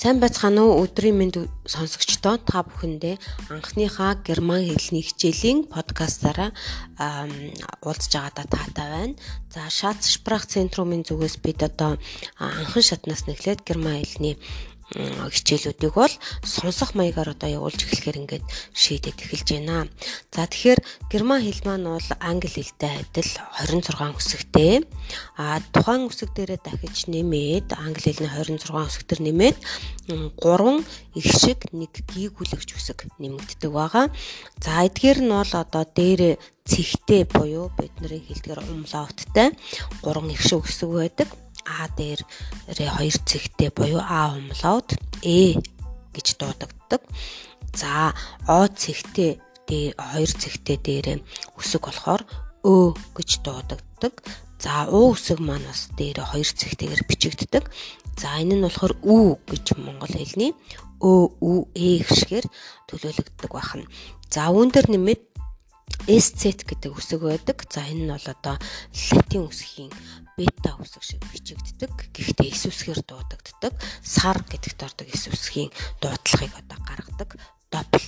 Сайн байцгаана уу өдрийн мэнд сонсогчдоо та бүхэндээ анхныхаа герман хэлний хичээлийн подкастаараа уулзж байгаадаа таатай байна. За Шац Шпрах центрумын зүгээс бид одоо анхан шатнаас нэхлээд герман хэлний хичээлүүдийг бол сонсох маягаар одоо явуулж эхлэхээр ингээд шийдэд эхэлж байна. За тэгэхээр герман хэл маань бол англи хэлтэй адил 26 үсэгтэй. А тухайн үсэг дээрээ дахиж нэмээд англи хэлний 26 үсэгтэр нэмээд 3 их шиг нэг гийгүүлэгч үсэг нэмэгддэг байгаа. За эдгээр нь бол одоо дээрээ цэгтэй буюу бидний хэлдгээр умлауттай 3 их шиг үсэг байдаг. А дээр хоёр цэгтэй буюу А умлоод Э гэж дуудагддаг. За О цэгтэй хоёр цэгтэй дээрээ үсэг болохоор Ө гэж дуудагддаг. За У үсэг маань бас дээрээ хоёр цэгтэйгээр бичигддэг. За энэ нь болохоор ү гэж монгол хэлний өө ү э гişгээр төлөөлөгддөг байна. За үүн дээр нэмээд SZ гэдэг үсэг байдаг. За энэ нь бол одоо латин үсгийн бета үсэг шиг бичигддэг. Гэхдээ эс үсгээр дуудагддаг. Сар гэдэгт ордог эс үсгийн дуудлагыг одоо гаргадаг.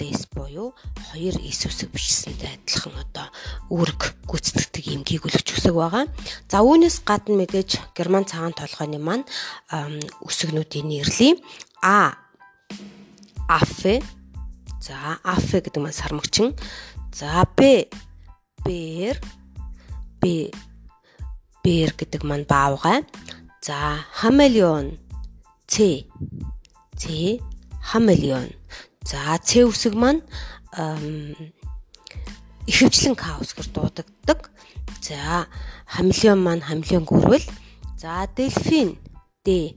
S буюу хоёр эс үсэг бичсэнтэй адилхан одоо үүрэг гүйцэтгэдэг юм гүйгүүлэгч үсэг байгаа. За үүнээс гадна мэдээж герман цагаан толгойн маань үсгнүүдийн нэрлэе. А Афе За афе гэдэг маань сармагчин. За Б бэр Б бэр гэдэг маань баавгай. За хамелеон. Ц Ц хамелеон. За Ц үсэг маань ихэвчлэн К үсгэр дуудагддаг. За хамелеон маань хамелеон гүрвэл. За дельфин Д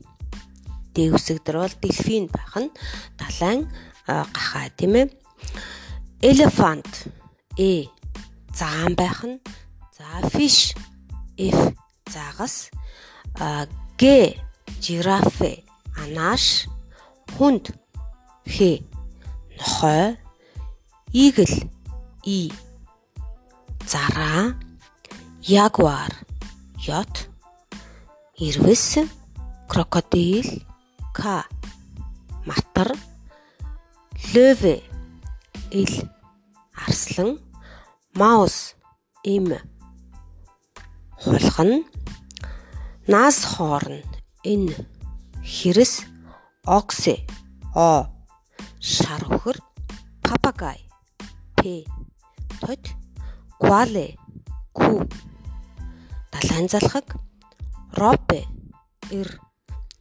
Д үсэг дээр бол дельфин байх нь далайн гахаа тийм ээ. Elephant E заан байх нь. За fish. F загас. G жирафе. Анааш хүнд. Х нохой. Eagle И. Зараа. Ягуар. Ёт ирвэс крокодил. К матар лövе ил. Арслан маус им хулхан наас хоорн энэ хэрэс оксе о шар хөхөр папагай п тод квале ку далайн залхаг ропе ир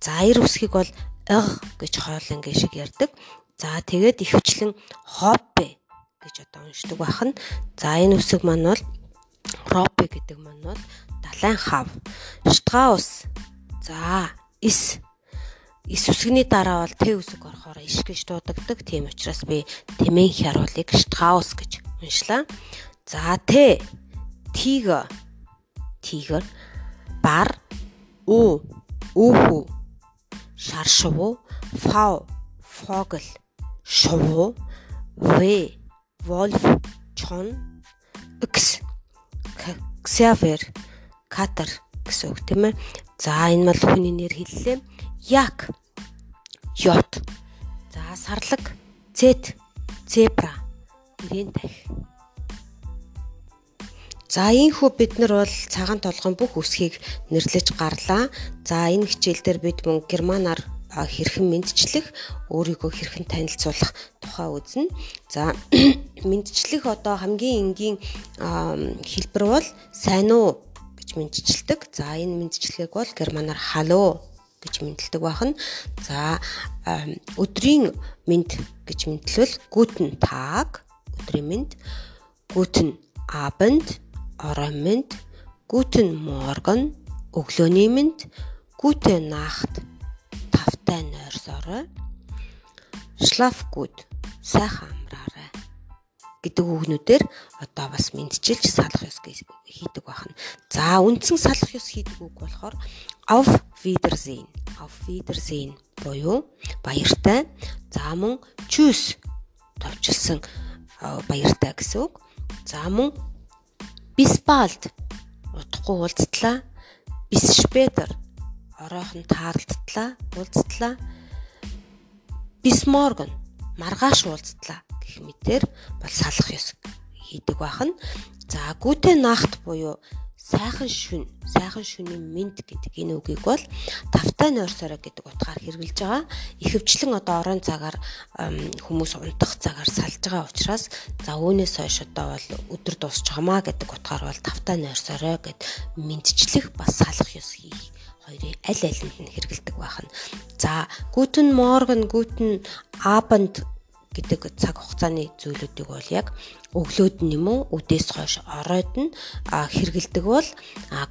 за ир үсгийг бол ыг гэж хоолын гişиг ярддаг за тэгээд ихвчлэн хоппе гэж одоо уншдаг байх нь. За энэ үсэг маань бол ропе гэдэг маань бол далайн хав. Штгаус. За ис Ис үсгний дараа бол Т үсэг орохоор иш гэж дуудагддаг. Тийм учраас би тэмээн хяруулыг штгаус гэж уншлаа. За Т. Тигр тигр бар. У. Үхүү. Шар шувуу фау. Фогл. Шувуу вэ Wolf, Chon, X, Xavier, Katar гэсэн үг тийм ээ. За энэ бол хүний нэр хэллээ. Yak, Yacht. За сарлаг, Z, Zebra, ирээн тах. За ийхүү бид нар бол цагаан толгойн бүх үсгийг нэрлэж гарлаа. За энэ хичээл дээр бид мөн германаар хэрхэн мэдчлэх, өөрийгөө хэрхэн танилцуулах тухай үзнэ. За мэдчлэх одоо хамгийн энгийн хэлбэр бол сайн уу гэж мэдчилдэг. За энэ мэдчилгээг бол германаар халуу гэж мэдлдэг байна. За өдрийн мэд гэж мэдлвэл guten tag өдрийн мэд guten abend орон мэд guten morgen өглөөний мэд gute nacht тавтай нойрсорой. Schlafgut сайхан амраарай гэдэг үгнүүдээр одоо бас мэдчилж салах ёс хийдэг байна. За үндсэн салах ёс хийдэг үг болохоор auf Wiedersehen. Auf Wiedersehen буюу баяртай. За мөн tschüss товчлсон баяртай гэсэн үг. За мөн bis bald утгагүй уулзтлаа. Bis später оройхон таарлалтлаа, уулзтлаа. Бисморган маргааш уулзтлаа гэх мэтэр бол салах ёс хийдэг бахан. За гүтэ нахт буюу сайхан шүн, сайхан шүний мэд гэдэг энэ үгийг бол тавтай нойрсороо гэдэг утгаар хэрэгжилж байгаа. Ихэвчлэн одоо орон цагаар хүмүүс унтах цагаар салж байгаа учраас за үүнээс хойш одоо бол өдөр дуусч байгаамаа гэдэг утгаар бол тавтай нойрсороо гэд мэдчлэх бас салах ёс хийх хоёрын аль алинд нь хэрэгэлдэг байна. За Guten Morgen, Guten Abend гэдэг цаг хугацааны зүйлүүдийг бол яг өглөөд нь юм уу үдээс хойш оройд нь хэрэгэлдэг бол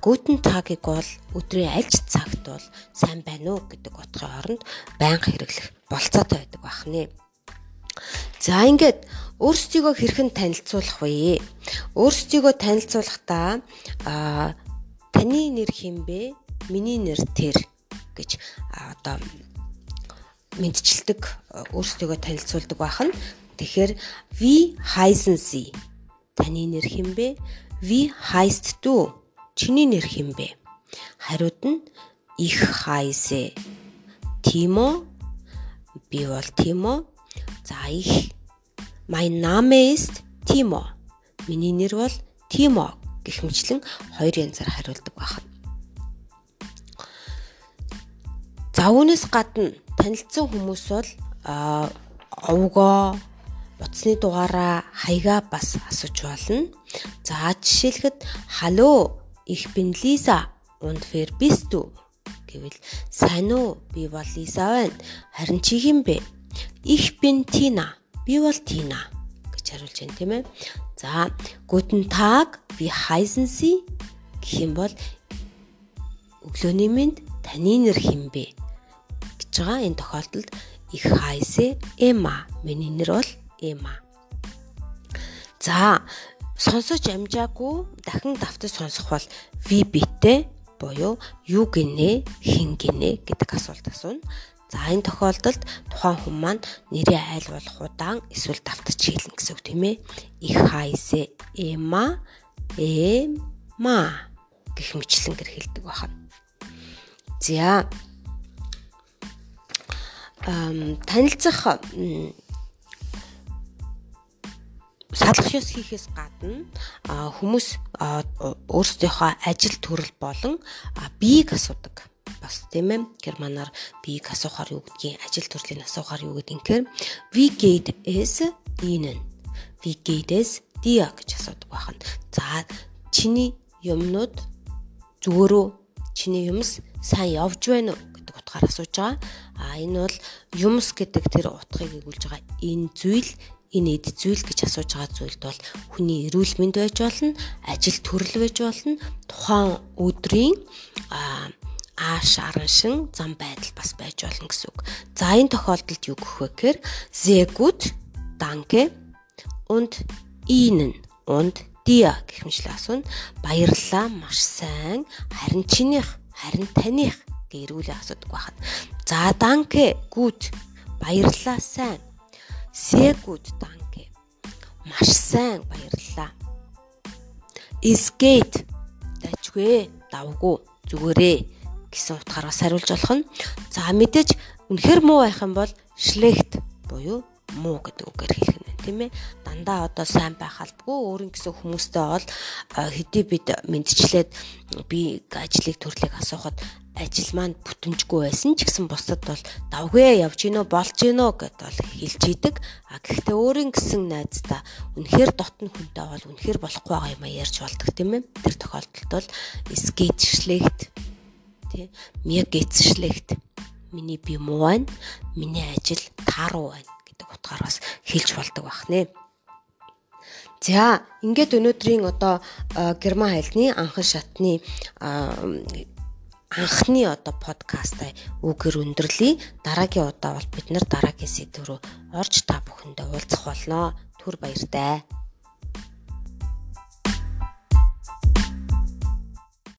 гүтэн тагийг бол өдрийн аль цагт бол сайн байна уу гэдэг утгын оронд байнга хэрэглэх болцоотой байдаг бахнэ. За ингээд өөрсдийгөө хэрхэн танилцуулах вэ? Өөрсдийгөө танилцуулахдаа таны нэр хинбэ? Миний нэр тэр гэж одоо мэдчилдэг өөрсдөө танилцуулдаг байх нь. Тэгэхээр wie heißen Sie таны нэр хэмбэ wie heißt du чиний нэр хэмбэ хариуд нь ich heiße Timo би бол Timo за ich mein Name ist Timo. Миний нэр бол Timo гэх мэтлэн хоёр янзаар хариулдаг байна За үүнээс гадна танилцсан хүмүүс бол овгоо утасны дугаараа хаягаа бас асууж болно. За жишээлхэд халло их бин Лиза und wer bist du гэвэл сайн уу би бол Лиза байна. Харин чи хэм бэ? Ich bin Tina. Би бол Tina гэж хариулж байна тийм ээ. За guten Tag wie heißen Sie гэх юм бол өглөөний мэнд таны нэр хэм бэ? Гэж байгаа. Энэ тохиолдолд их хайсе эма. Миний нэр бол эма. За сонсож амжаагүй дахин давтаж сонсох бол битэ буюу юу гинэ хин гинэ гэдэг асуулт асууна. За энэ тохиолдолд тухайн хүн маань нэрээ айл болох удаан эсвэл давтаж хэлнэ гэсэн үг тийм ээ. Их хайсе эма эма гэх мэтлэн хэлдэг байна. За танилцах салах ёс хийхээс гадна хүмүүс өөрсдийнхөө ажил төрөл болон биеийг асуудаг бас тийм ээ германаар биеийг асуухаар юу гэдгийг ажил төрлийг асуухаар юу гэдэг инхээр wie geht es ihnen wie geht es dir гэж асуудаг байна. За чиний юмнууд зүгээрөө чиний юмс сайн явж байна уу утгаар асууж байгаа. А энэ бол юмс гэдэг тэр утгыг өгүүлж байгаа энэ зүйл энэ эд зүйл гэж асууж байгаа зүйлд бол хүний эрүүл мэнд байж болно, ажил төрөл байж болно, тухайн өдрийн ааш араншин зам байдал бас байж болно гэсэн үг. За энэ тохиолдолд юу гэх вэ гэхээр sehr gut, danke und ihnen und dir гэх мэтлээ асууна. Баярлалаа, маш сайн, харин чинийх, харин таних гэ эргүүлээ асуудаг байхад. За данке гүд баярлалаа сайн. Сэ гүд данке. Маш сайн баярлалаа. Escape дажгүй давгүй зүгээрээ гэсэн утгаараас хариулж болох нь. За мэдээж үнэхэр муу байх юм бол schlecht буюу муу гэдэг үгээр хэлэх нь тийм ээ дандаа одоо сайн байх албагүй өөрийн гэсэн хүмүүстэй бол хэдий бид мэдчлээд би ажлыг төрлийг асуухад ажил маань бүтэмжгүй байсан ч гэсэн бусдад бол давгүй явж гинөө болж гинөө гэд бол хэлж идэг. А гэхдээ өөрийн гэсэн найздаа үнэхээр дотн хүнтэй бол үнэхээр болохгүй байгаа юм а ярьж болдог тийм ээ. Тэр тохиолдолд бол скетчлэгт тий geht's schlecht. Миний би муу байна. Миний ажил тааруу байна гэдэг утгаараас хэлж болдог байх нэ. За ингээд өнөөдрийн одоо герман хэлний анхан шатны анхны одоо подкастаа үгээр өндөрлөе. Дараагийн удаа бол бид нар дараагийн сэдв рүү орж та бүхэндээ уулзах болно. Түр баяртай.